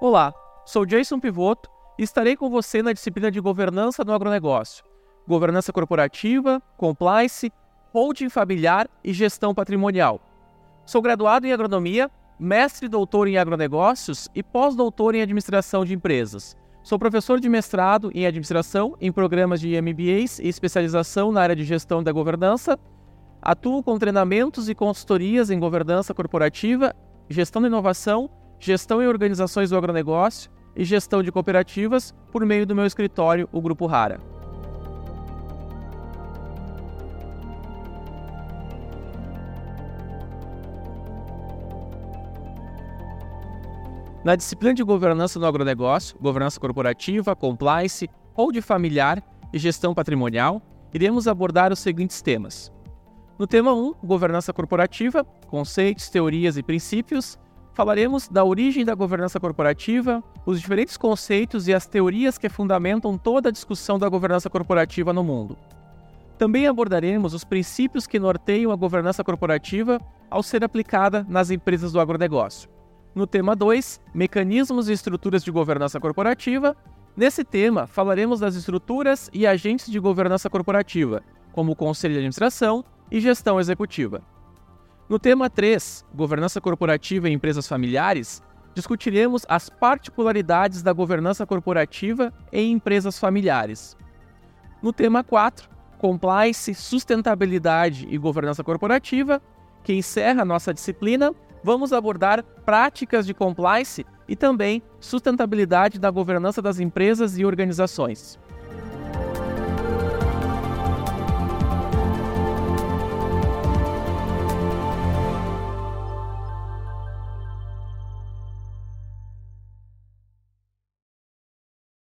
Olá, sou Jason Pivoto e estarei com você na disciplina de Governança no Agronegócio, Governança Corporativa, Compliance, Holding Familiar e Gestão Patrimonial. Sou graduado em Agronomia, mestre e doutor em Agronegócios e pós-doutor em Administração de Empresas. Sou professor de mestrado em Administração em programas de MBAs e especialização na área de Gestão da Governança. Atuo com treinamentos e consultorias em Governança Corporativa, Gestão da Inovação gestão em organizações do agronegócio e gestão de cooperativas por meio do meu escritório, o Grupo Rara. Na disciplina de governança no agronegócio, governança corporativa, compliance, hold familiar e gestão patrimonial, iremos abordar os seguintes temas. No tema 1, governança corporativa, conceitos, teorias e princípios, falaremos da origem da governança corporativa, os diferentes conceitos e as teorias que fundamentam toda a discussão da governança corporativa no mundo. Também abordaremos os princípios que norteiam a governança corporativa ao ser aplicada nas empresas do agronegócio. No tema 2, Mecanismos e estruturas de governança corporativa, nesse tema falaremos das estruturas e agentes de governança corporativa, como o Conselho de Administração e Gestão Executiva. No tema 3, Governança Corporativa em Empresas Familiares, discutiremos as particularidades da governança corporativa em empresas familiares. No tema 4, Compliance, Sustentabilidade e Governança Corporativa, que encerra nossa disciplina, vamos abordar práticas de compliance e também sustentabilidade da governança das empresas e organizações.